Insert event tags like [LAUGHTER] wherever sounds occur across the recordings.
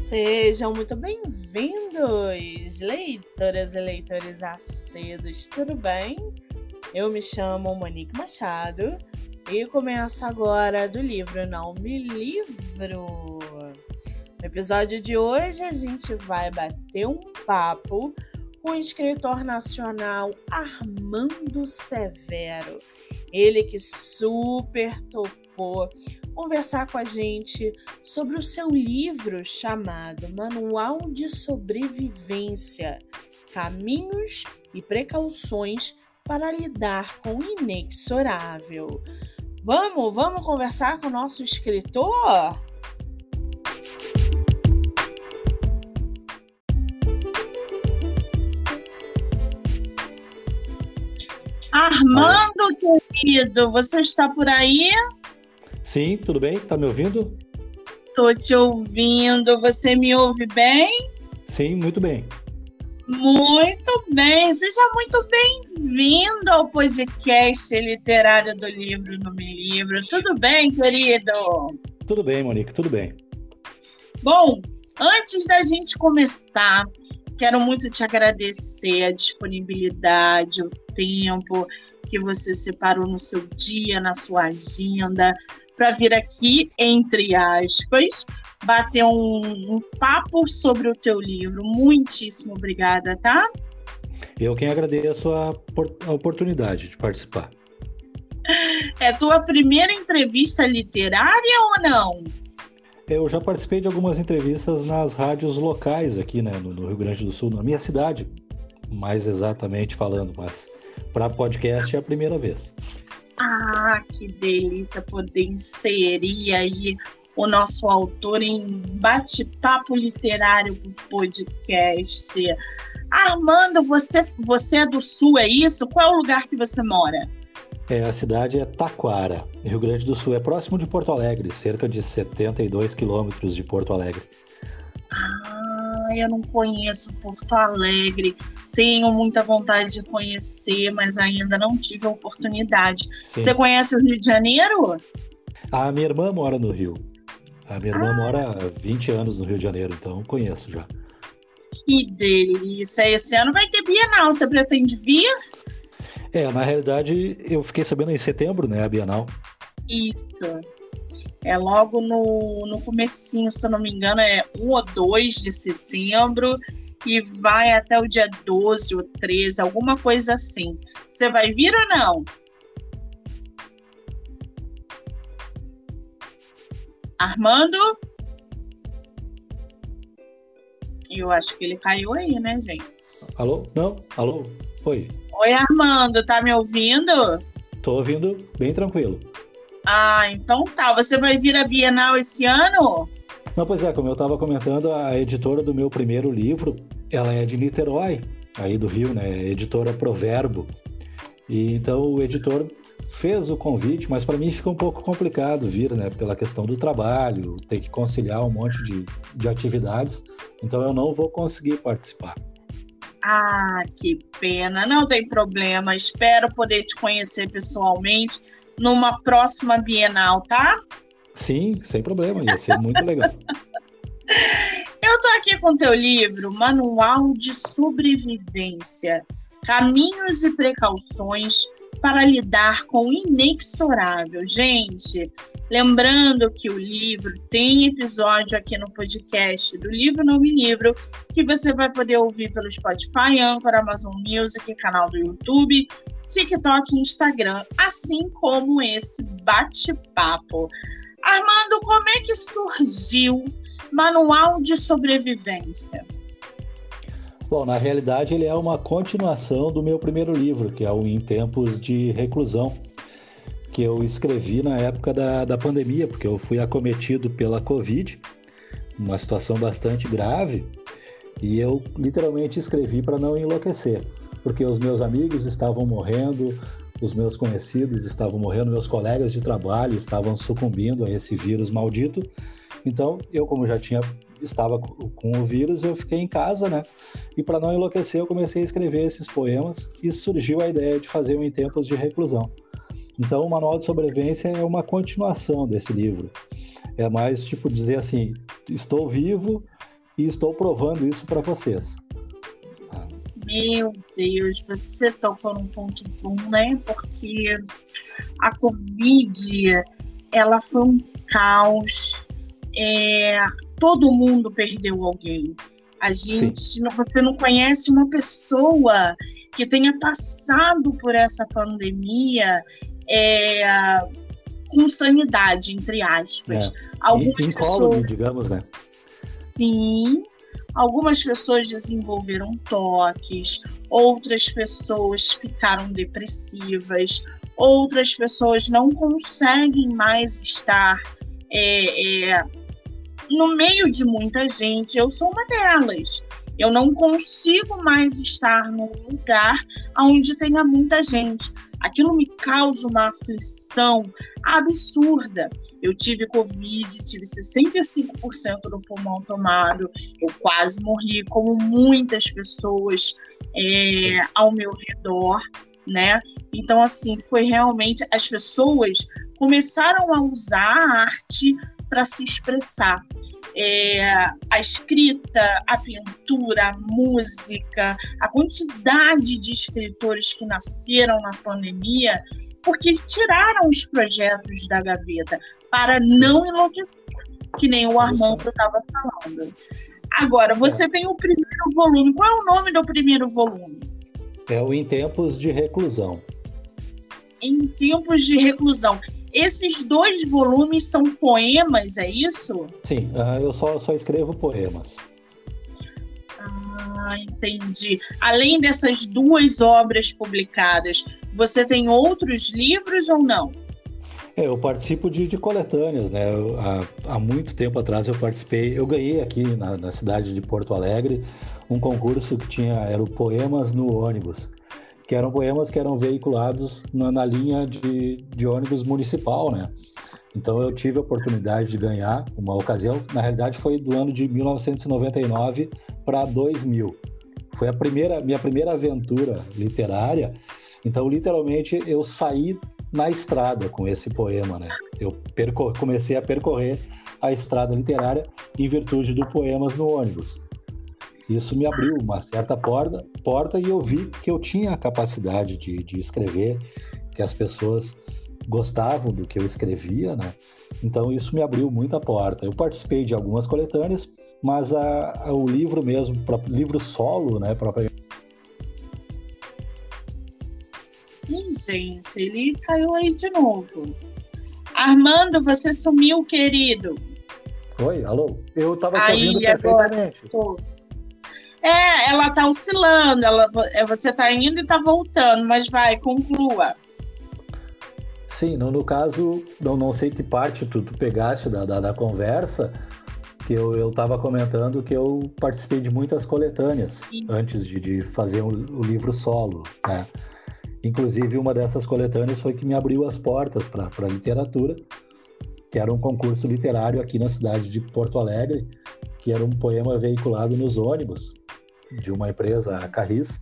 Sejam muito bem-vindos, leitoras e leitores acedos, tudo bem? Eu me chamo Monique Machado e começo agora do livro Não Me Livro. No episódio de hoje a gente vai bater um papo com o escritor nacional Armando Severo. Ele que super topou conversar com a gente sobre o seu livro chamado Manual de Sobrevivência: Caminhos e Precauções para lidar com o inexorável. Vamos, vamos conversar com o nosso escritor? Armando, querido, você está por aí? Sim, tudo bem? Tá me ouvindo? Tô te ouvindo. Você me ouve bem? Sim, muito bem. Muito bem. Seja muito bem-vindo ao podcast literário do livro no Me Livro. Tudo bem, querido? Tudo bem, Monique, tudo bem. Bom, antes da gente começar, quero muito te agradecer a disponibilidade, o tempo que você separou no seu dia, na sua agenda, para vir aqui, entre aspas, bater um, um, papo sobre o teu livro. Muitíssimo obrigada, tá? Eu quem agradeço a, a oportunidade de participar. [LAUGHS] É tua primeira entrevista literária ou não? Eu já participei de algumas entrevistas nas rádios locais aqui, né, no, no Rio Grande do Sul, na minha cidade, mais exatamente falando, mas para podcast é a primeira vez. Ah, que delícia poder inserir aí o nosso autor em bate-papo literário do podcast. Armando, você, você é do Sul, é isso? Qual é o lugar que você mora? É, a cidade é Taquara, Rio Grande do Sul. É próximo de Porto Alegre, cerca de 72 quilômetros de Porto Alegre. Ah, eu não conheço Porto Alegre tenho muita vontade de conhecer, mas ainda não tive a oportunidade. Sim. Você conhece o Rio de Janeiro? A minha irmã mora no Rio. A minha irmã ah. mora há 20 anos no Rio de Janeiro, então conheço já. Que delícia! Esse ano vai ter Bienal, você pretende vir? É, na realidade, eu fiquei sabendo em setembro, né, a Bienal. Isso. É logo no, no comecinho, se eu não me engano, é 1 ou 2 de setembro que vai até o dia 12 ou 13, alguma coisa assim. Você vai vir ou não? Armando? Eu acho que ele caiu aí, né, gente? Alô? Não? Alô? Oi. Oi, Armando, tá me ouvindo? Tô ouvindo bem tranquilo. Ah, então tá. Você vai vir à Bienal esse ano? Não, pois é, como eu estava comentando, a editora do meu primeiro livro, ela é de Niterói, aí do Rio, né? Editora Proverbo. E então o editor fez o convite, mas para mim fica um pouco complicado vir, né? Pela questão do trabalho, ter que conciliar um monte de, de atividades. Então eu não vou conseguir participar. Ah, que pena. Não tem problema. Espero poder te conhecer pessoalmente numa próxima Bienal, tá? Sim, sem problema, ia ser muito legal. [LAUGHS] Eu tô aqui com teu livro, Manual de Sobrevivência: Caminhos e Precauções para lidar com o inexorável. Gente, lembrando que o livro tem episódio aqui no podcast do Livro Nome Livro, que você vai poder ouvir pelo Spotify, Anchor, Amazon Music, canal do YouTube, TikTok e Instagram, assim como esse bate-papo. Armando, como é que surgiu Manual de Sobrevivência? Bom, na realidade ele é uma continuação do meu primeiro livro, que é o Em Tempos de Reclusão, que eu escrevi na época da, da pandemia, porque eu fui acometido pela Covid, uma situação bastante grave, e eu literalmente escrevi para não enlouquecer, porque os meus amigos estavam morrendo, os meus conhecidos estavam morrendo, meus colegas de trabalho estavam sucumbindo a esse vírus maldito. Então, eu como já tinha estava com o vírus, eu fiquei em casa, né? E para não enlouquecer, eu comecei a escrever esses poemas e surgiu a ideia de fazer um em tempos de reclusão. Então, o Manual de Sobrevivência é uma continuação desse livro. É mais tipo dizer assim: estou vivo e estou provando isso para vocês. Meu Deus, você tocou num ponto bom, né? Porque a Covid, ela foi um caos. É, todo mundo perdeu alguém. A gente, Sim. você não conhece uma pessoa que tenha passado por essa pandemia é, com sanidade, entre aspas. É. Algumas pessoas, digamos, né? Sim, Algumas pessoas desenvolveram toques, outras pessoas ficaram depressivas, outras pessoas não conseguem mais estar é, é, no meio de muita gente. Eu sou uma delas. Eu não consigo mais estar num lugar onde tenha muita gente. Aquilo me causa uma aflição absurda. Eu tive Covid, tive 65% do pulmão tomado, eu quase morri, como muitas pessoas é, ao meu redor, né? Então, assim, foi realmente. As pessoas começaram a usar a arte para se expressar. É, a escrita, a pintura, a música, a quantidade de escritores que nasceram na pandemia, porque tiraram os projetos da gaveta para não enlouquecer, que nem o Armando estava falando. Agora, você é. tem o primeiro volume. Qual é o nome do primeiro volume? É o Em Tempos de Reclusão. Em Tempos de Reclusão. Esses dois volumes são poemas, é isso? Sim, uh, eu só, só escrevo poemas. Ah, entendi. Além dessas duas obras publicadas, você tem outros livros ou não? É, eu participo de, de coletâneas, né? Eu, há, há, muito tempo atrás eu participei, eu ganhei aqui na, na, cidade de Porto Alegre um concurso que tinha, era o Poemas no Ônibus, que eram poemas que eram veiculados na, na linha de, de ônibus municipal, né? Então eu tive a oportunidade de ganhar uma ocasião, na realidade foi do ano de 1999 para 2000. Foi a primeira, minha primeira aventura literária. Então literalmente eu saí na estrada com esse poema, né? Eu comecei a percorrer a estrada literária em virtude do Poemas no ônibus. Isso me abriu uma certa porta, porta e eu vi que eu tinha a capacidade de, de escrever, que as pessoas gostavam do que eu escrevia, né? Então isso me abriu muita porta. Eu participei de algumas coletâneas, mas a, a, o livro mesmo, livro solo, né, propriamente Ih, gente, ele caiu aí de novo. Armando, você sumiu, querido. Oi, alô? Eu estava te ouvindo perfeitamente. Agora, é, ela tá oscilando, ela, é, você tá indo e tá voltando, mas vai, conclua. Sim, no, no caso, não, não sei que parte tu, tu pegaste da, da, da conversa, que eu estava comentando que eu participei de muitas coletâneas Sim. antes de, de fazer o, o livro solo, né? Inclusive, uma dessas coletâneas foi que me abriu as portas para a literatura, que era um concurso literário aqui na cidade de Porto Alegre, que era um poema veiculado nos ônibus de uma empresa, a Carris.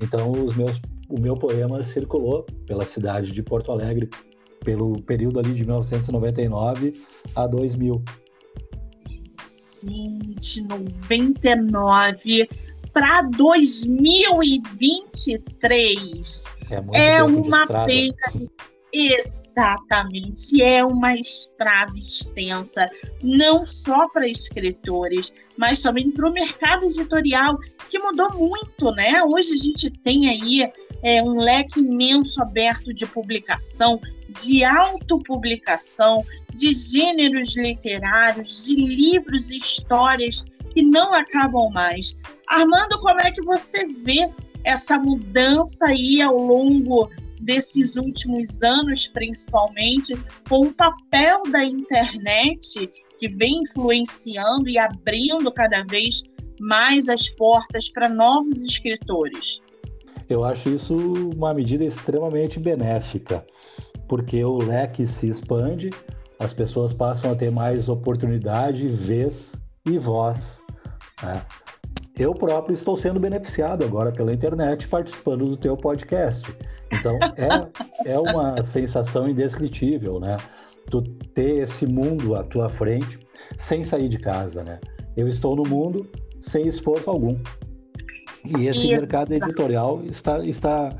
Então, os meus, o meu poema circulou pela cidade de Porto Alegre pelo período ali de 1999 a 2000. Gente, 99 para 2023. É, é uma feita. Exatamente, é uma estrada extensa, não só para escritores, mas também para o mercado editorial, que mudou muito, né? Hoje a gente tem aí é, um leque imenso aberto de publicação, de autopublicação, de gêneros literários, de livros e histórias que não acabam mais. Armando, como é que você vê essa mudança aí ao longo desses últimos anos, principalmente, com o papel da internet que vem influenciando e abrindo cada vez mais as portas para novos escritores? Eu acho isso uma medida extremamente benéfica, porque o leque se expande, as pessoas passam a ter mais oportunidade, vez e voz né? Eu próprio estou sendo beneficiado agora pela internet participando do teu podcast. Então é, é uma sensação indescritível, né? Tu ter esse mundo à tua frente sem sair de casa, né? Eu estou no mundo sem esforço algum. E esse Isso. mercado editorial está, está,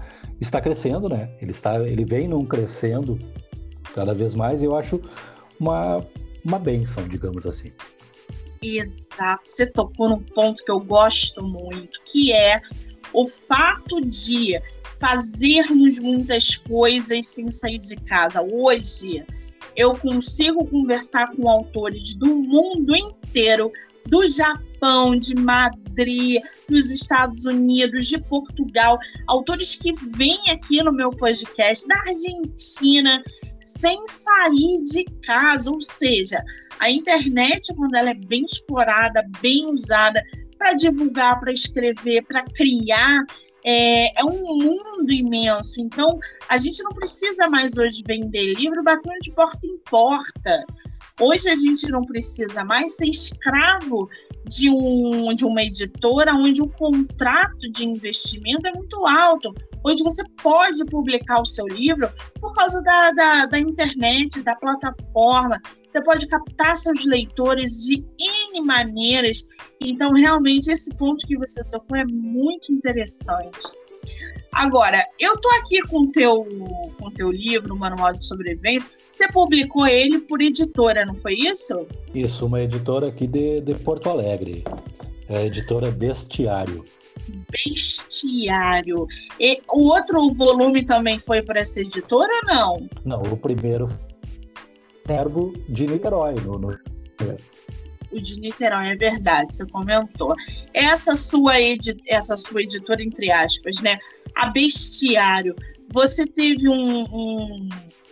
está crescendo, né? Ele, está, ele vem num crescendo cada vez mais e eu acho uma, uma benção, digamos assim. Exato, você tocou num ponto que eu gosto muito, que é o fato de fazermos muitas coisas sem sair de casa. Hoje, eu consigo conversar com autores do mundo inteiro, do Japão, de Madrid, dos Estados Unidos, de Portugal, autores que vêm aqui no meu podcast, da Argentina, sem sair de casa, ou seja, a internet, quando ela é bem explorada, bem usada para divulgar, para escrever, para criar, é, é, um mundo imenso. Então, a gente não precisa mais hoje vender livro batendo de porta em porta. Hoje a gente não precisa mais ser escravo de, um, de uma editora onde o contrato de investimento é muito alto, onde você pode publicar o seu livro por causa da, da, da internet, da plataforma, você pode captar seus leitores de N maneiras. Então, realmente, esse ponto que você tocou é muito interessante. Agora, eu tô aqui com teu com teu livro, o Manual de Sobrevivência. Você publicou ele por editora, não foi isso? Isso, uma editora aqui de, de Porto Alegre. É a editora Bestiário. Bestiário. E o outro volume também foi para essa editora ou não? Não, o primeiro Verbo de Niterói. No, no... O de Niterói, é verdade, você comentou. Essa sua, edi essa sua editora, entre aspas, né? A Bestiário, você teve um, um,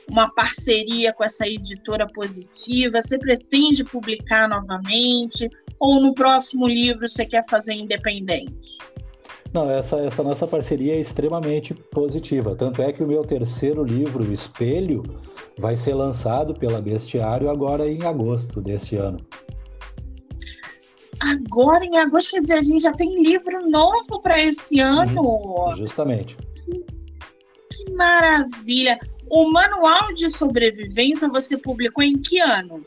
uma parceria com essa editora positiva? Você pretende publicar novamente? Ou no próximo livro você quer fazer independente? Não, essa, essa nossa parceria é extremamente positiva. Tanto é que o meu terceiro livro, Espelho, vai ser lançado pela Bestiário agora em agosto deste ano. Agora, em agosto, quer dizer, a gente já tem livro novo para esse ano. Uhum, justamente. Que, que maravilha! O manual de sobrevivência você publicou em que ano?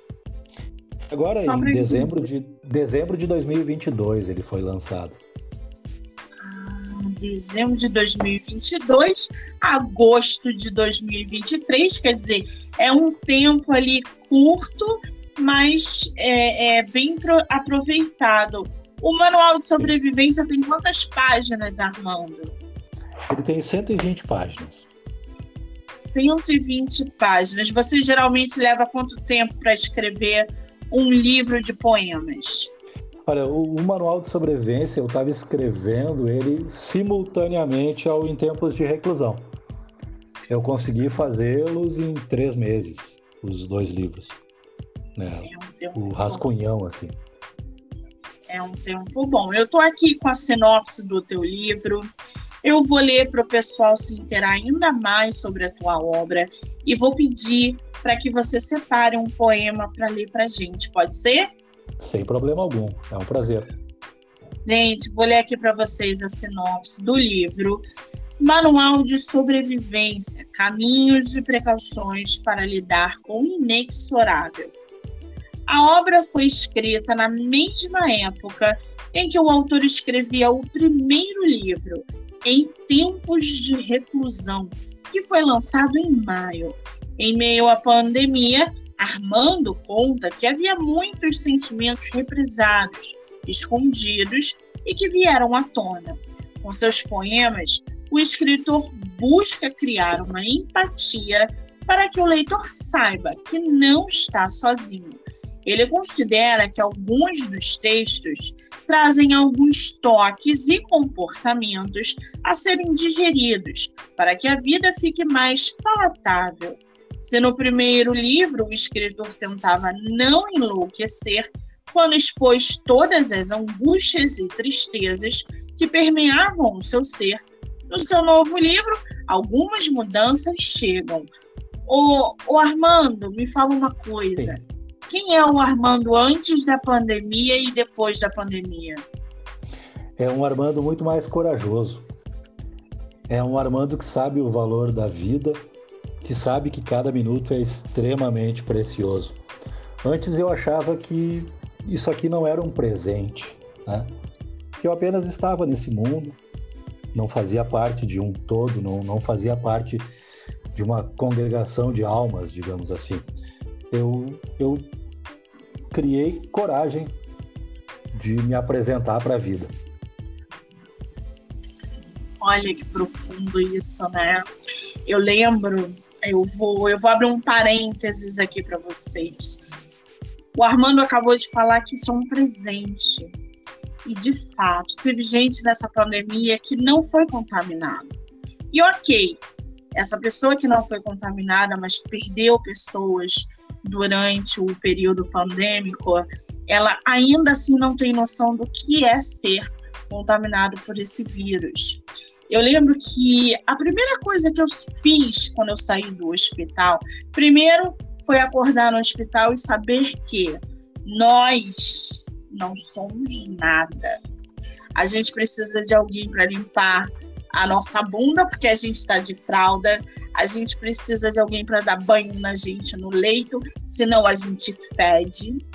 Agora, em dezembro de, dezembro de 2022, ele foi lançado. Ah, dezembro de 2022, agosto de 2023, quer dizer, é um tempo ali curto mas é, é bem aproveitado. O manual de sobrevivência tem quantas páginas, Armando? Ele tem 120 páginas. 120 páginas. Você geralmente leva quanto tempo para escrever um livro de poemas? Olha, o, o manual de sobrevivência eu estava escrevendo ele simultaneamente ao Em Tempos de Reclusão. Eu consegui fazê-los em três meses, os dois livros né? É um o rascunhão, bom. assim. É um tempo bom. Eu estou aqui com a sinopse do teu livro. Eu vou ler para o pessoal se interar ainda mais sobre a tua obra e vou pedir para que você separe um poema para ler para gente. Pode ser? Sem problema algum. É um prazer. Gente, vou ler aqui para vocês a sinopse do livro Manual de Sobrevivência: Caminhos e Precauções para Lidar com o Inexorável. A obra foi escrita na mesma época em que o autor escrevia o primeiro livro, Em Tempos de Reclusão, que foi lançado em maio. Em meio à pandemia, Armando conta que havia muitos sentimentos represados, escondidos e que vieram à tona. Com seus poemas, o escritor busca criar uma empatia para que o leitor saiba que não está sozinho ele considera que alguns dos textos trazem alguns toques e comportamentos a serem digeridos para que a vida fique mais palatável. Se no primeiro livro o escritor tentava não enlouquecer quando expôs todas as angústias e tristezas que permeavam o seu ser, no seu novo livro, algumas mudanças chegam. O, o Armando, me fala uma coisa. Sim quem é o Armando antes da pandemia e depois da pandemia? É um Armando muito mais corajoso. É um Armando que sabe o valor da vida, que sabe que cada minuto é extremamente precioso. Antes eu achava que isso aqui não era um presente, né? Que eu apenas estava nesse mundo, não fazia parte de um todo, não, não fazia parte de uma congregação de almas, digamos assim. Eu, eu criei coragem de me apresentar para a vida. Olha que profundo isso, né? Eu lembro, eu vou, eu vou abrir um parênteses aqui para vocês. O Armando acabou de falar que isso é um presente. E de fato, teve gente nessa pandemia que não foi contaminada. E ok, essa pessoa que não foi contaminada, mas perdeu pessoas durante o período pandêmico, ela ainda assim não tem noção do que é ser contaminado por esse vírus. Eu lembro que a primeira coisa que eu fiz quando eu saí do hospital, primeiro foi acordar no hospital e saber que nós não somos nada. A gente precisa de alguém para limpar a nossa bunda, porque a gente está de fralda. A gente precisa de alguém para dar banho na gente no leito, senão a gente fede.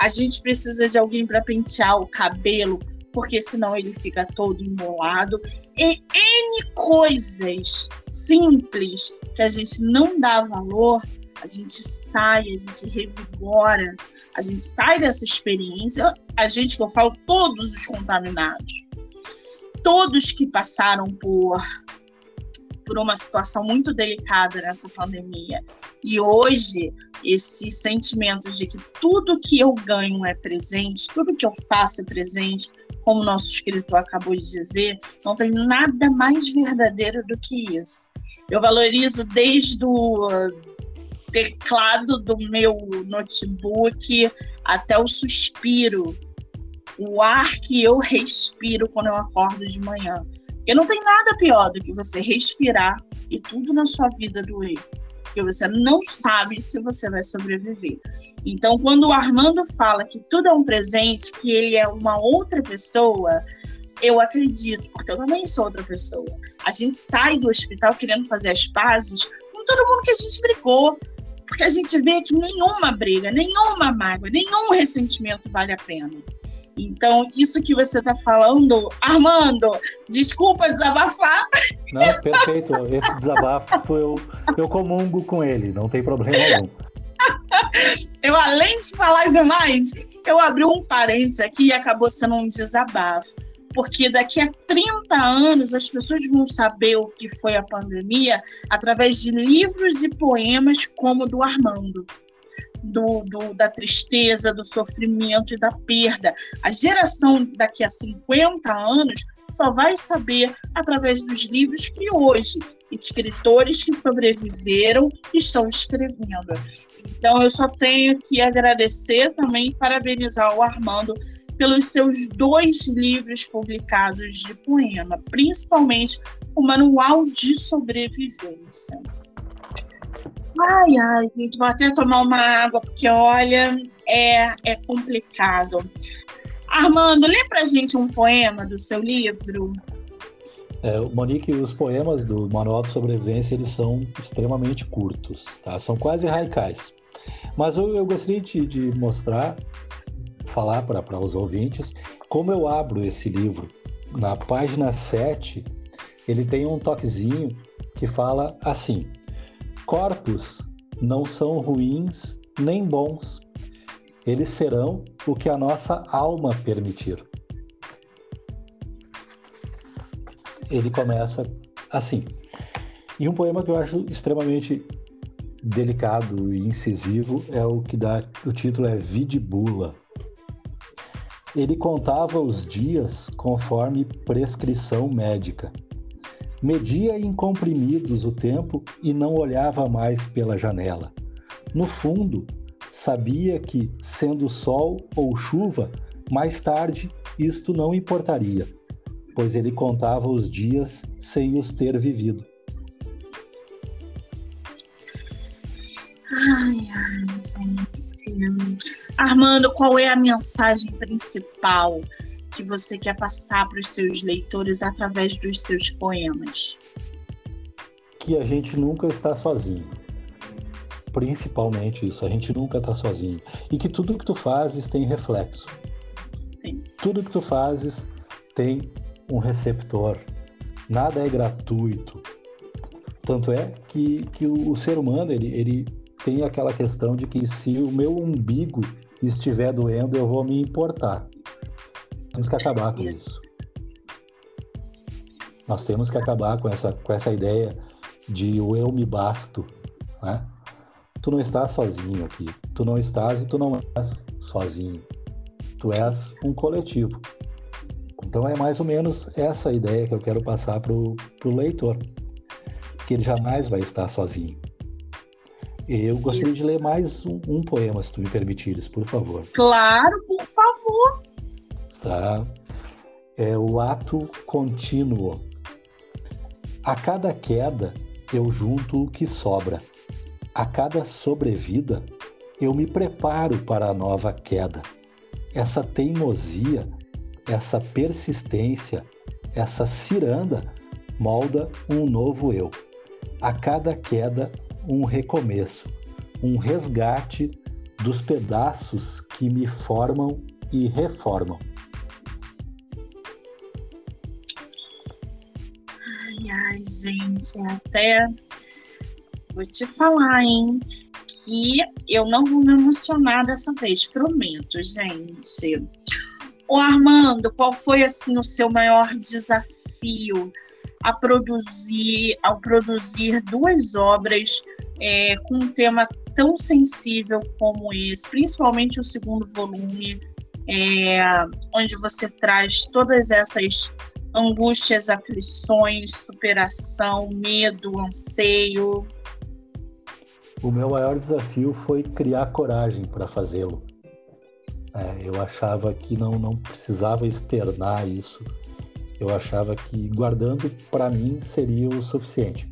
A gente precisa de alguém para pentear o cabelo, porque senão ele fica todo embolado. E N coisas simples que a gente não dá valor, a gente sai, a gente revigora, a gente sai dessa experiência. A gente que eu falo, todos os contaminados, todos que passaram por por uma situação muito delicada nessa pandemia. E hoje, esse sentimento de que tudo que eu ganho é presente, tudo que eu faço é presente, como o nosso escritor acabou de dizer, não tem nada mais verdadeiro do que isso. Eu valorizo desde o teclado do meu notebook até o suspiro, o ar que eu respiro quando eu acordo de manhã. Porque não tem nada pior do que você respirar e tudo na sua vida doer. Porque você não sabe se você vai sobreviver. Então, quando o Armando fala que tudo é um presente, que ele é uma outra pessoa, eu acredito, porque eu também sou outra pessoa. A gente sai do hospital querendo fazer as pazes com todo mundo que a gente brigou. Porque a gente vê que nenhuma briga, nenhuma mágoa, nenhum ressentimento vale a pena. Então, isso que você está falando, Armando, desculpa desabafar. Não, perfeito. Esse desabafo eu, eu comungo com ele, não tem problema nenhum. eu, além de falar demais, eu abri um parênteses aqui e acabou sendo um desabafo. Porque daqui a 30 anos as pessoas vão saber o que foi a pandemia através de livros e poemas como o do Armando. Do, do, da tristeza, do sofrimento e da perda. A geração daqui a 50 anos só vai saber através dos livros que hoje escritores que sobreviveram estão escrevendo. Então, eu só tenho que agradecer também e parabenizar o Armando pelos seus dois livros publicados de poema, principalmente o Manual de Sobrevivência. Ai, ai, gente, vou até tomar uma água, porque olha, é, é complicado. Armando, lê pra gente um poema do seu livro. É, Monique, os poemas do Manual de Sobrevivência eles são extremamente curtos, tá? São quase raicais. Mas eu, eu gostaria de, de mostrar, falar para os ouvintes, como eu abro esse livro. Na página 7, ele tem um toquezinho que fala assim: Corpos não são ruins nem bons, eles serão o que a nossa alma permitir. Ele começa assim. E um poema que eu acho extremamente delicado e incisivo é o que dá o título é Vidibula. Ele contava os dias conforme prescrição médica. Media em comprimidos o tempo e não olhava mais pela janela. No fundo, sabia que, sendo sol ou chuva, mais tarde isto não importaria, pois ele contava os dias sem os ter vivido. Ai, ai, gente. Armando, qual é a mensagem principal que você quer passar para os seus leitores através dos seus poemas? Que a gente nunca está sozinho. principalmente isso. A gente nunca está sozinho. E que tudo que tu fazes tem reflexo. Sim. Tudo que tu fazes tem um receptor. Nada é gratuito. Tanto é que, que o, o ser humano ele, ele tem aquela questão de que se o meu umbigo estiver doendo, eu vou me importar. Temos que acabar com isso. Nós temos que acabar com essa, com essa ideia de o eu me basto. Né? Tu não estás sozinho aqui. Tu não estás e tu não és sozinho. Tu és um coletivo. Então é mais ou menos essa ideia que eu quero passar para o leitor. Que ele jamais vai estar sozinho. Eu gostaria de ler mais um, um, poema, se tu me permitires, por favor. Claro, por favor. Tá. É o ato contínuo. A cada queda, eu junto o que sobra. A cada sobrevida, eu me preparo para a nova queda. Essa teimosia, essa persistência, essa ciranda molda um novo eu. A cada queda, um recomeço, um resgate dos pedaços que me formam e reformam. Ai, gente, até vou te falar, hein, que eu não vou me emocionar dessa vez, prometo, gente. Ô Armando, qual foi assim o seu maior desafio a produzir, ao produzir duas obras é, com um tema tão sensível como esse, principalmente o segundo volume, é, onde você traz todas essas angústias, aflições, superação, medo, anseio. O meu maior desafio foi criar coragem para fazê-lo. É, eu achava que não, não precisava externar isso. Eu achava que guardando para mim seria o suficiente.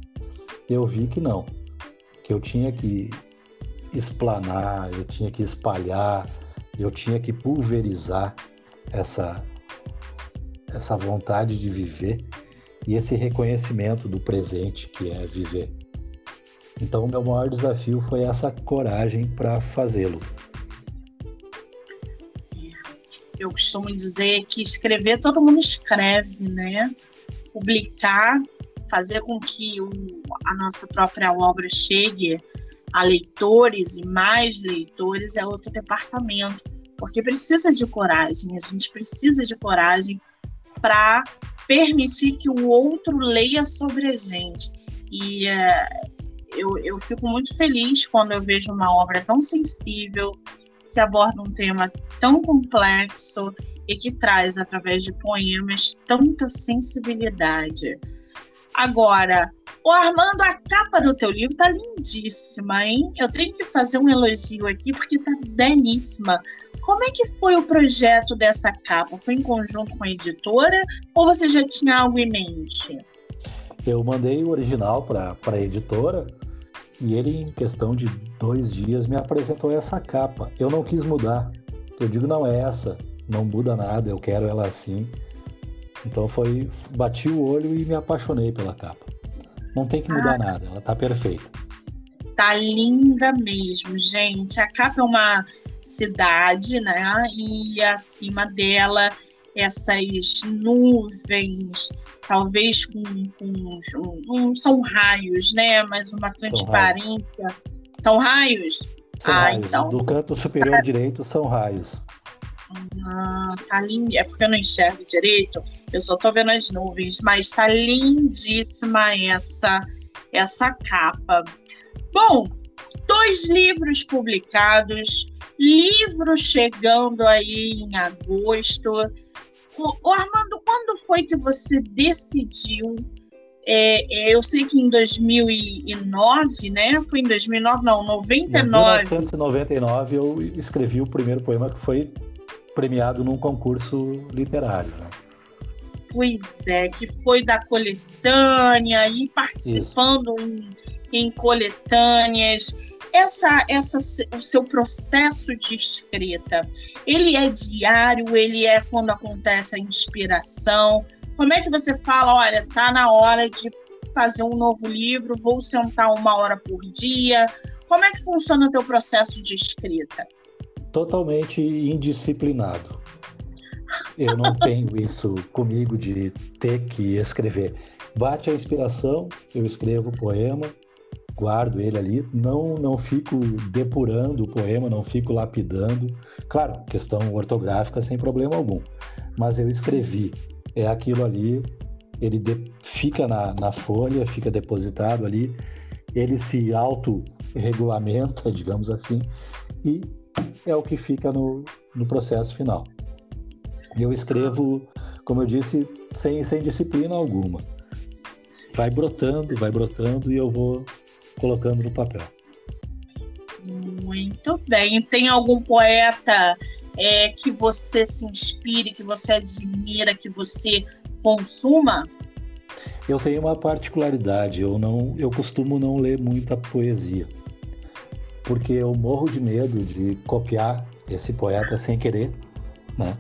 Eu vi que não que eu tinha que explanar, eu tinha que espalhar, eu tinha que pulverizar essa essa vontade de viver e esse reconhecimento do presente que é viver. Então, meu maior desafio foi essa coragem para fazê-lo. Eu costumo dizer que escrever todo mundo escreve, né? Publicar fazer com que o, a nossa própria obra chegue a leitores e mais leitores é outro departamento, porque precisa de coragem, a gente precisa de coragem para permitir que o outro leia sobre a gente. E é, eu, eu fico muito feliz quando eu vejo uma obra tão sensível, que aborda um tema tão complexo e que traz, através de poemas, tanta sensibilidade. Agora, o Armando, a capa do teu livro tá lindíssima, hein? Eu tenho que fazer um elogio aqui porque tá belíssima. Como é que foi o projeto dessa capa? Foi em conjunto com a editora ou você já tinha algo em mente? Eu mandei o original para a editora e ele, em questão de dois dias, me apresentou essa capa. Eu não quis mudar. Eu digo, não é essa, não muda nada, eu quero ela assim. Então foi, bati o olho e me apaixonei pela capa. Não tem que mudar ah, nada, ela tá perfeita. Tá linda mesmo, gente. A capa é uma cidade, né? E acima dela essas nuvens, talvez com, com são raios, né? Mas uma transparência. São raios? São raios? São ah, raios. então. Do canto superior direito são raios. Ah, tá lindo. É porque eu não enxergo direito. Eu só tô vendo as nuvens, mas tá lindíssima essa essa capa. Bom, dois livros publicados, livro chegando aí em agosto. O, Armando, quando foi que você decidiu? É, é, eu sei que em 2009, né? Foi em 2009, não, 99. Em 1999 eu escrevi o primeiro poema que foi premiado num concurso literário. Né? Pois é, que foi da coletânea e participando em, em, coletâneas. Essa, essa, o seu processo de escrita, ele é diário, ele é quando acontece a inspiração. Como é que você fala, olha, tá na hora de fazer um novo livro, vou sentar uma hora por dia. Como é que funciona o teu processo de escrita? Totalmente indisciplinado. Eu não tenho [LAUGHS] isso comigo de ter que escrever. Bate a inspiração, eu escrevo o poema, guardo ele ali, não não fico depurando o poema, não fico lapidando. Claro, questão ortográfica sem problema algum, mas eu escrevi. É aquilo ali, ele de, fica na, na folha, fica depositado ali, ele se auto-regulamenta, [LAUGHS] digamos assim, e é o que fica no, no processo final. Eu escrevo, como eu disse, sem, sem disciplina alguma. Vai brotando, vai brotando e eu vou colocando no papel. Muito bem. Tem algum poeta é, que você se inspire, que você admira, que você consuma? Eu tenho uma particularidade. Eu não, eu costumo não ler muita poesia, porque eu morro de medo de copiar esse poeta sem querer, né?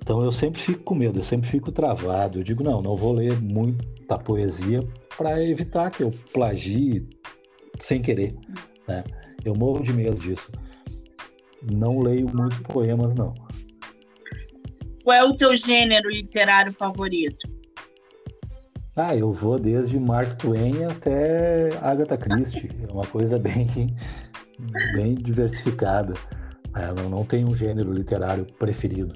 Então eu sempre fico com medo, eu sempre fico travado. Eu digo não, não vou ler muita poesia para evitar que eu plagie sem querer. Né? Eu morro de medo disso. Não leio muito poemas, não. Qual é o teu gênero literário favorito? Ah, eu vou desde Mark Twain até Agatha Christie. É uma coisa [LAUGHS] bem, bem diversificada. É, não, não tem um gênero literário preferido.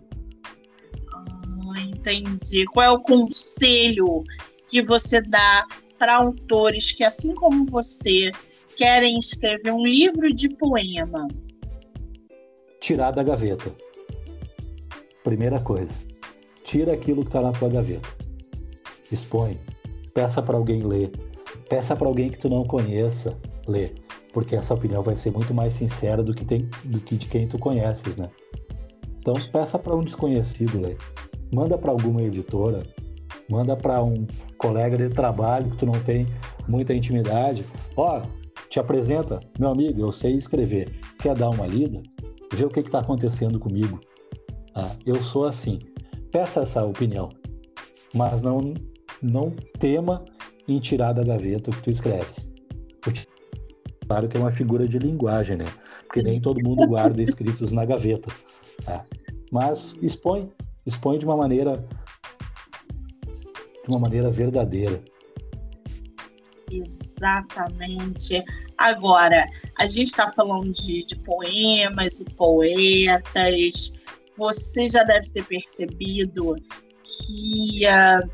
Ah, entendi. Qual é o conselho que você dá para autores que, assim como você, querem escrever um livro de poema? Tirar da gaveta. Primeira coisa. Tira aquilo que está na tua gaveta. Expõe. Peça para alguém ler. Peça para alguém que tu não conheça ler. Porque essa opinião vai ser muito mais sincera do que, tem, do que de quem tu conheces, né? Então peça para um desconhecido ler. Manda para alguma editora. Manda para um colega de trabalho que tu não tem muita intimidade. Ó, te apresenta, meu amigo, eu sei escrever. Quer dar uma lida? Vê o que está acontecendo comigo. Ah, eu sou assim. Peça essa opinião, mas não não tema em tirar da gaveta o que tu escreves. Claro que é uma figura de linguagem, né? Porque nem todo mundo guarda escritos na gaveta. Tá? Mas expõe, expõe de uma maneira de uma maneira verdadeira. Exatamente. Agora, a gente está falando de, de poemas e poetas. Você já deve ter percebido que uh,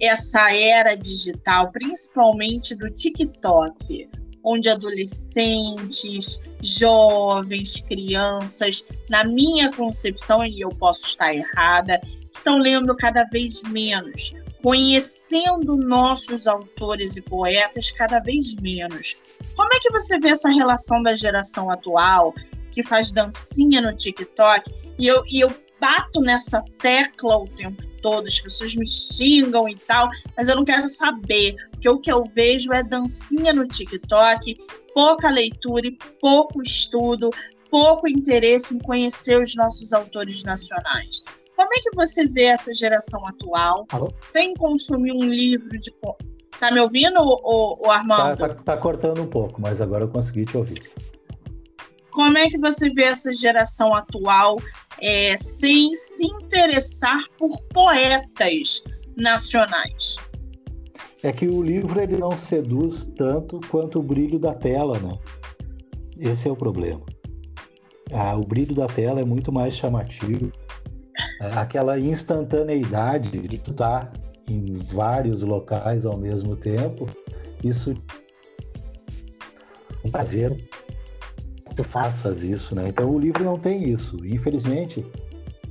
essa era digital, principalmente do TikTok, onde adolescentes, jovens, crianças, na minha concepção, e eu posso estar errada, estão lendo cada vez menos conhecendo nossos autores e poetas cada vez menos. Como é que você vê essa relação da geração atual, que faz dancinha no TikTok, e eu, e eu bato nessa tecla o tempo todo, as pessoas me xingam e tal, mas eu não quero saber, porque o que eu vejo é dancinha no TikTok, pouca leitura e pouco estudo, pouco interesse em conhecer os nossos autores nacionais. Como é que você vê essa geração atual Alô? sem consumir um livro de. Tá me ouvindo, o, o Armando? Tá, tá, tá cortando um pouco, mas agora eu consegui te ouvir. Como é que você vê essa geração atual é, sem se interessar por poetas nacionais? É que o livro ele não seduz tanto quanto o brilho da tela, né? Esse é o problema. Ah, o brilho da tela é muito mais chamativo aquela instantaneidade de tu estar tá em vários locais ao mesmo tempo, isso um prazer tu faças isso, né? Então o livro não tem isso. Infelizmente,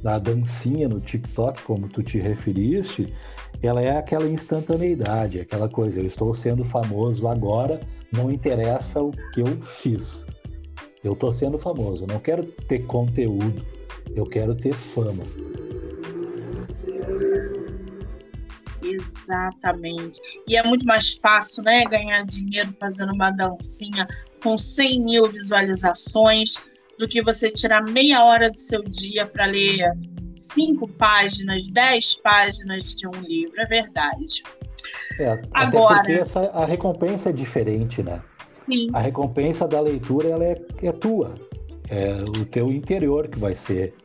a dancinha no TikTok, como tu te referiste, ela é aquela instantaneidade, aquela coisa, eu estou sendo famoso agora, não interessa o que eu fiz. Eu estou sendo famoso, não quero ter conteúdo, eu quero ter fama. Exatamente. E é muito mais fácil, né, ganhar dinheiro fazendo uma dancinha com 100 mil visualizações do que você tirar meia hora do seu dia para ler cinco páginas, dez páginas de um livro. É verdade. É, Agora, porque essa, a recompensa é diferente, né? Sim. A recompensa da leitura ela é, é tua. É o teu interior que vai ser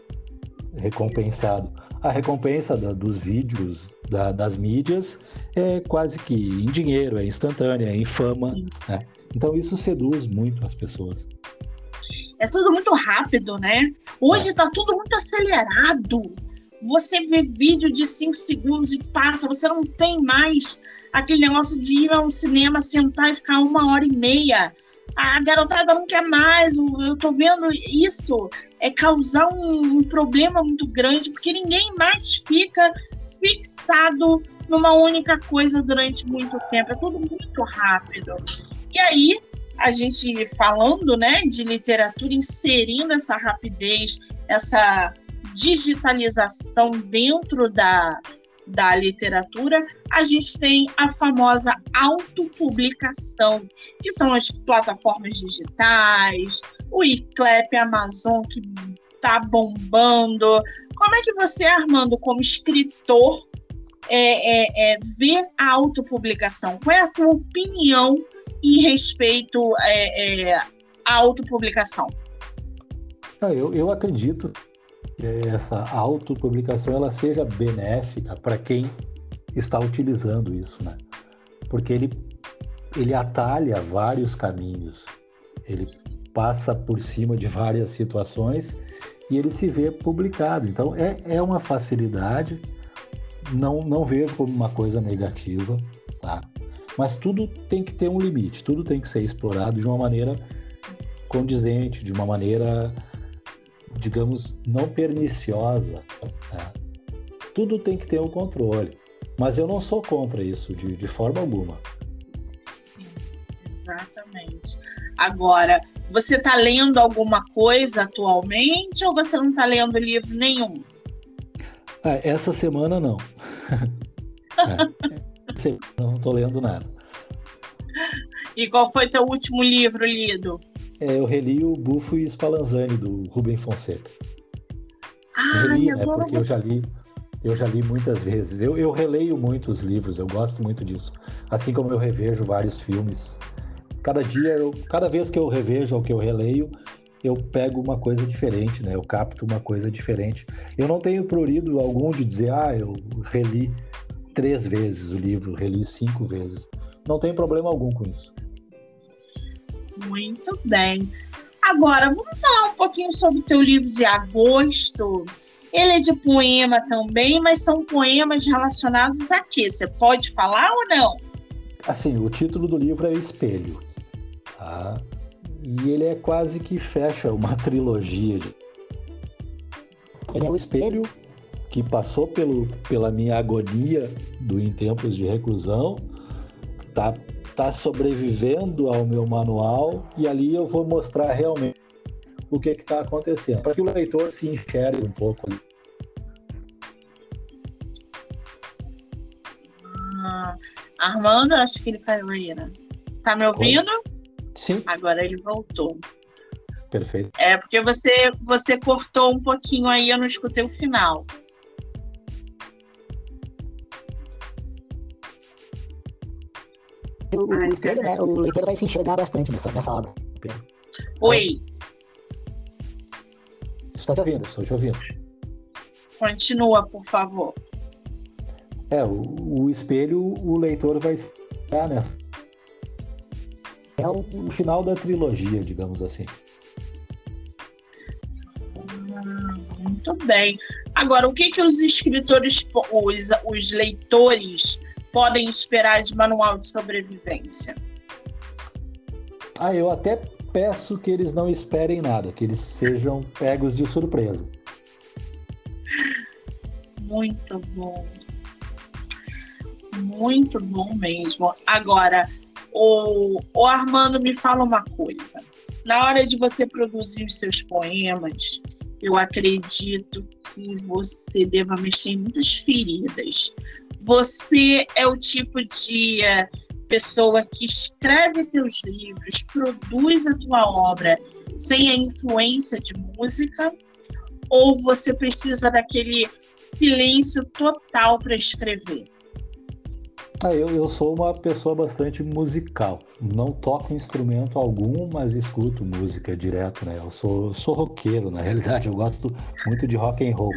recompensado. A recompensa da, dos vídeos, da, das mídias, é quase que em dinheiro, é instantânea, é em fama. Né? Então isso seduz muito as pessoas. É tudo muito rápido, né? Hoje está é. tudo muito acelerado. Você vê vídeo de 5 segundos e passa, você não tem mais aquele negócio de ir ao cinema, sentar e ficar uma hora e meia. A garotada não quer mais. Eu tô vendo isso é causar um, um problema muito grande, porque ninguém mais fica fixado numa única coisa durante muito tempo. É tudo muito rápido. E aí, a gente falando né, de literatura, inserindo essa rapidez, essa digitalização dentro da, da literatura, a gente tem a famosa autopublicação, que são as plataformas digitais, o ICLEP, Amazon, que está bombando. Como é que você, Armando, como escritor, é, é, é, vê a autopublicação? Qual é a tua opinião em respeito é, é, à autopublicação? Ah, eu, eu acredito essa autopublicação ela seja benéfica para quem está utilizando isso, né? Porque ele, ele atalha vários caminhos, ele passa por cima de várias situações e ele se vê publicado. Então é, é uma facilidade, não, não vejo como uma coisa negativa, tá? Mas tudo tem que ter um limite, tudo tem que ser explorado de uma maneira condizente, de uma maneira digamos, não perniciosa. Né? Tudo tem que ter um controle. Mas eu não sou contra isso, de, de forma alguma. Sim, exatamente. Agora, você está lendo alguma coisa atualmente ou você não está lendo livro nenhum? Ah, essa semana não. [LAUGHS] é, não estou lendo nada. E qual foi teu último livro lido? É, eu reli o Bufo e Spallanzani, do Rubem Fonseca. Ah, reli, né, porque eu já li, eu já li muitas vezes. Eu, eu releio muitos livros, eu gosto muito disso. Assim como eu revejo vários filmes. Cada dia, eu, cada vez que eu revejo ou que eu releio, eu pego uma coisa diferente, né? Eu capto uma coisa diferente. Eu não tenho prurido algum de dizer, ah, eu reli três vezes o livro, reli cinco vezes. Não tem problema algum com isso. Muito bem. Agora, vamos falar um pouquinho sobre o teu livro de agosto. Ele é de poema também, mas são poemas relacionados a quê? Você pode falar ou não? Assim, o título do livro é Espelho. Tá? E ele é quase que fecha uma [LAUGHS] trilogia. Ele é o espelho que passou pelo, pela minha agonia do Em Tempos de Reclusão, tá está sobrevivendo ao meu manual e ali eu vou mostrar realmente o que está acontecendo, para que o leitor se enxergue um pouco ali. Ah, Armando, acho que ele caiu aí, né? Tá me ouvindo? Sim. Agora ele voltou. Perfeito. É porque você você cortou um pouquinho aí, eu não escutei o final. O, espelho, né? O leitor vai se enxergar bastante nessa, nessa obra. Oi. Estou te ouvindo, estou te ouvindo. Continua, por favor. É, o, o espelho, o leitor vai estar nessa. É o, o, final da trilogia, digamos assim. Ah, muito bem. Agora, o que que os escritores, os, os leitores podem esperar de manual de sobrevivência? Ah, eu até peço que eles não esperem nada, que eles sejam pegos de surpresa. Muito bom. Muito bom mesmo. Agora, o, o Armando me fala uma coisa. Na hora de você produzir os seus poemas, eu acredito que você deva mexer em muitas feridas. Você é o tipo de eh, pessoa que escreve teus livros, produz a tua obra sem a influência de música, ou você precisa daquele silêncio total para escrever? Ah, eu, eu sou uma pessoa bastante musical. Não toco instrumento algum, mas escuto música direto, né? Eu sou, sou roqueiro, na [LAUGHS] realidade, eu gosto muito de rock and roll.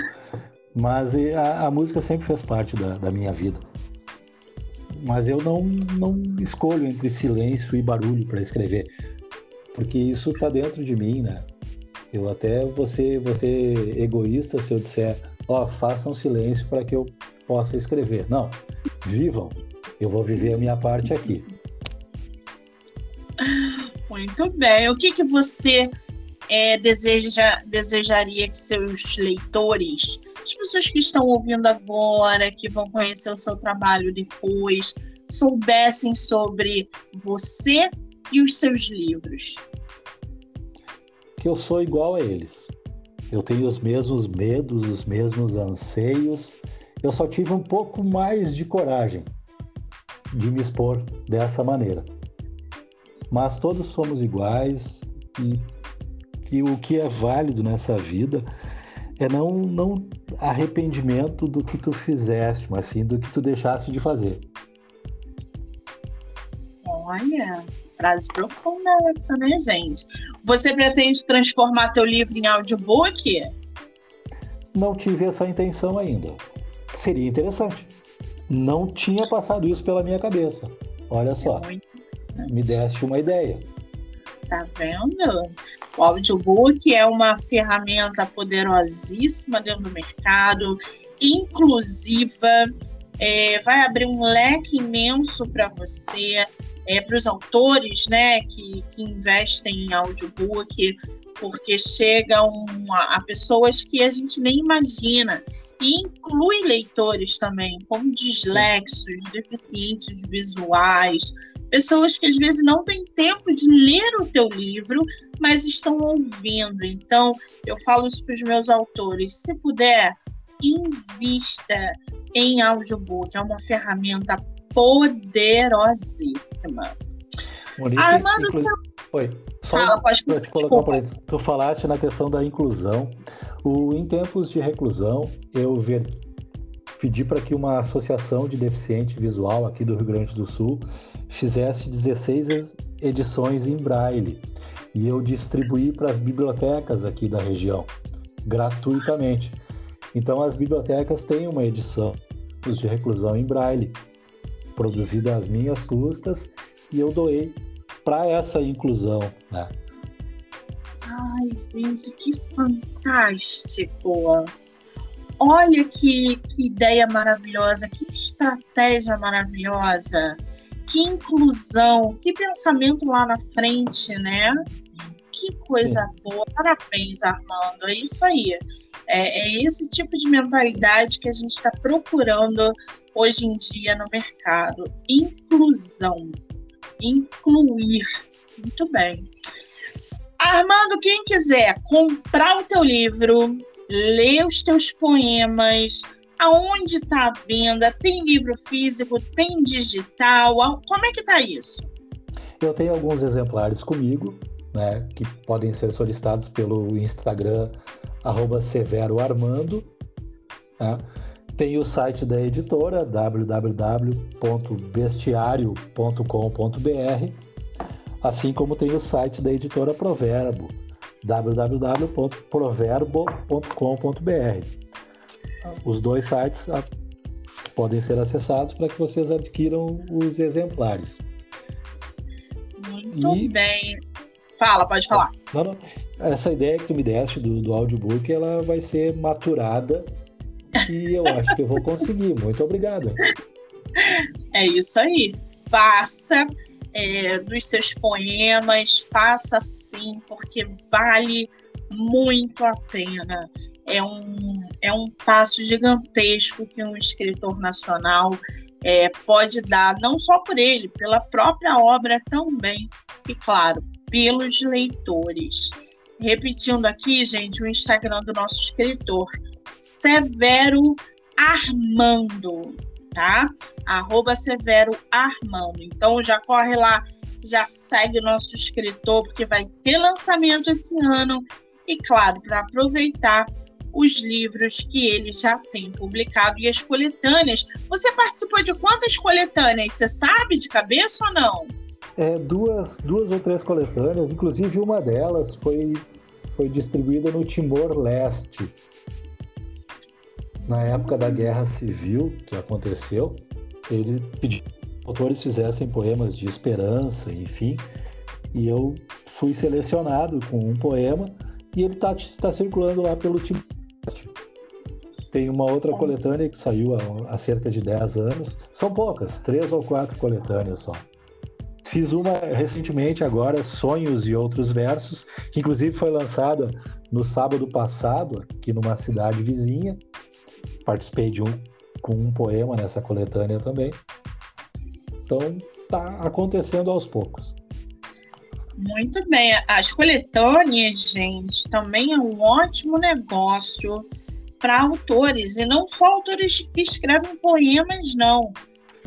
Mas a, a música sempre fez parte da, da minha vida. Mas eu não, não escolho entre silêncio e barulho para escrever, porque isso está dentro de mim, né? Eu até vou ser egoísta se eu disser, ó, oh, façam silêncio para que eu possa escrever. Não, vivam, eu vou viver a minha parte aqui. Muito bem. O que, que você é, deseja, desejaria que seus leitores, as pessoas que estão ouvindo agora, que vão conhecer o seu trabalho depois, soubessem sobre você e os seus livros? Que eu sou igual a eles. Eu tenho os mesmos medos, os mesmos anseios. Eu só tive um pouco mais de coragem de me expor dessa maneira. Mas todos somos iguais e que o que é válido nessa vida é não, não arrependimento do que tu fizeste, mas sim do que tu deixaste de fazer. Olha, frase profunda essa, né, gente? Você pretende transformar teu livro em audiobook? Não tive essa intenção ainda. Seria interessante não tinha passado isso pela minha cabeça. Olha só, me deste uma ideia. Tá vendo? O audiobook é uma ferramenta poderosíssima dentro do mercado, inclusiva, é, vai abrir um leque imenso para você, é, para os autores né, que, que investem em audiobook, porque chegam a, a pessoas que a gente nem imagina e inclui leitores também, como dislexos, deficientes visuais, pessoas que às vezes não têm tempo de ler o teu livro, mas estão ouvindo. Então, eu falo isso para os meus autores: se puder, invista em audiobook, é uma ferramenta poderosíssima. Monique, Armando, inclu... Oi. Só Fala, pode, te colocar por Tu falaste na questão da inclusão. O, em tempos de reclusão, eu ver, pedi para que uma associação de deficiente visual aqui do Rio Grande do Sul fizesse 16 edições em braille e eu distribuí para as bibliotecas aqui da região gratuitamente. Então as bibliotecas têm uma edição de reclusão em braille produzida às minhas custas e eu doei para essa inclusão, né? Ai, gente, que fantástico! Olha que, que ideia maravilhosa, que estratégia maravilhosa, que inclusão, que pensamento lá na frente, né? Que coisa Sim. boa, parabéns, Armando. É isso aí. É, é esse tipo de mentalidade que a gente está procurando hoje em dia no mercado. Inclusão. Incluir. Muito bem. Armando, quem quiser comprar o teu livro, ler os teus poemas, aonde está a venda? Tem livro físico, tem digital? Como é que está isso? Eu tenho alguns exemplares comigo, né, que podem ser solicitados pelo Instagram @severoarmando. Né? Tem o site da editora www.bestiario.com.br assim como tem o site da editora Proverbo, www.proverbo.com.br. Os dois sites ah, podem ser acessados para que vocês adquiram os exemplares. Muito e... bem. Fala, pode falar. Não, não. Essa ideia que tu me deste do, do audiobook, ela vai ser maturada e eu acho que eu vou conseguir. Muito obrigado. É isso aí. Faça é, dos seus poemas, faça sim, porque vale muito a pena. É um, é um passo gigantesco que um escritor nacional é, pode dar, não só por ele, pela própria obra também, e claro, pelos leitores. Repetindo aqui, gente, o Instagram do nosso escritor, Severo Armando tá? Arroba Severo Armando. Então já corre lá, já segue o nosso escritor, porque vai ter lançamento esse ano. E claro, para aproveitar os livros que ele já tem publicado e as coletâneas. Você participou de quantas coletâneas? Você sabe de cabeça ou não? É, duas, duas ou três coletâneas, inclusive uma delas foi, foi distribuída no Timor-Leste. Na época da Guerra Civil que aconteceu, ele pediu que os autores fizessem poemas de esperança, enfim, e eu fui selecionado com um poema e ele está tá circulando lá pelo Timor tem uma outra coletânea que saiu há, há, cerca de 10 anos. São poucas, três ou quatro coletâneas só. Fiz uma recentemente agora, Sonhos e Outros Versos, que inclusive foi lançada no sábado passado, aqui numa cidade vizinha. Participei de um com um poema nessa coletânea também. Então, tá acontecendo aos poucos. Muito bem. As coletâneas, gente, também é um ótimo negócio para autores, e não só autores que escrevem poemas, não.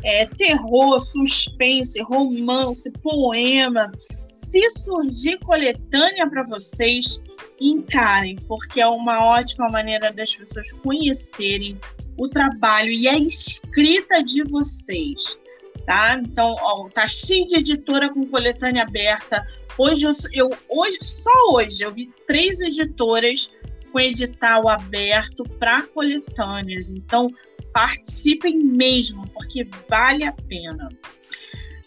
É, terror, suspense, romance, poema. Se surgir coletânea para vocês, encarem, porque é uma ótima maneira das pessoas conhecerem o trabalho e a escrita de vocês. Tá? Então, ó, tá cheio de editora com coletânea aberta. Hoje, eu, eu, hoje, só hoje, eu vi três editoras com edital aberto para coletâneas. Então, participem mesmo, porque vale a pena.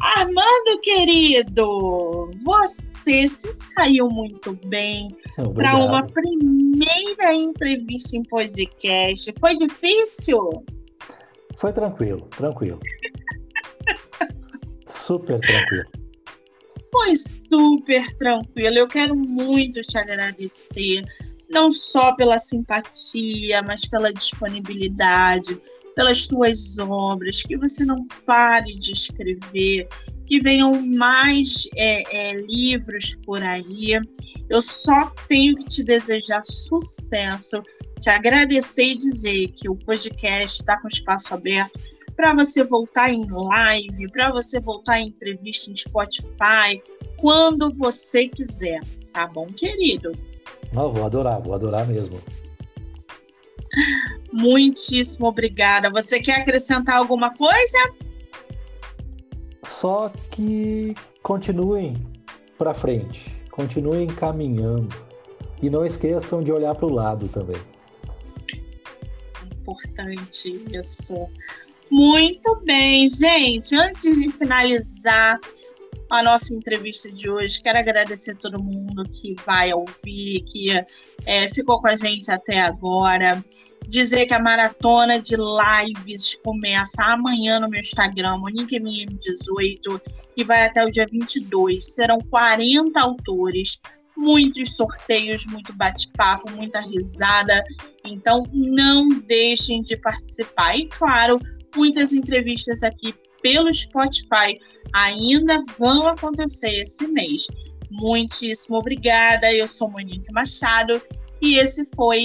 Armando, querido, você se saiu muito bem para uma primeira entrevista em podcast. Foi difícil? Foi tranquilo, tranquilo. [LAUGHS] super tranquilo. Foi super tranquilo. Eu quero muito te agradecer não só pela simpatia, mas pela disponibilidade, pelas tuas obras, que você não pare de escrever, que venham mais é, é, livros por aí. Eu só tenho que te desejar sucesso, te agradecer e dizer que o podcast está com espaço aberto para você voltar em live, para você voltar em entrevista em Spotify, quando você quiser, tá bom, querido? Não, vou adorar, vou adorar mesmo. Muitíssimo obrigada. Você quer acrescentar alguma coisa? Só que continuem para frente, continuem caminhando e não esqueçam de olhar para o lado também. Importante isso. Muito bem, gente. Antes de finalizar, a nossa entrevista de hoje. Quero agradecer a todo mundo que vai ouvir, que é, ficou com a gente até agora. Dizer que a maratona de lives começa amanhã no meu Instagram, MoniqueMM18, e vai até o dia 22. Serão 40 autores, muitos sorteios, muito bate-papo, muita risada. Então, não deixem de participar. E, claro, muitas entrevistas aqui pelo Spotify ainda vão acontecer esse mês. Muitíssimo obrigada. Eu sou Monique Machado e esse foi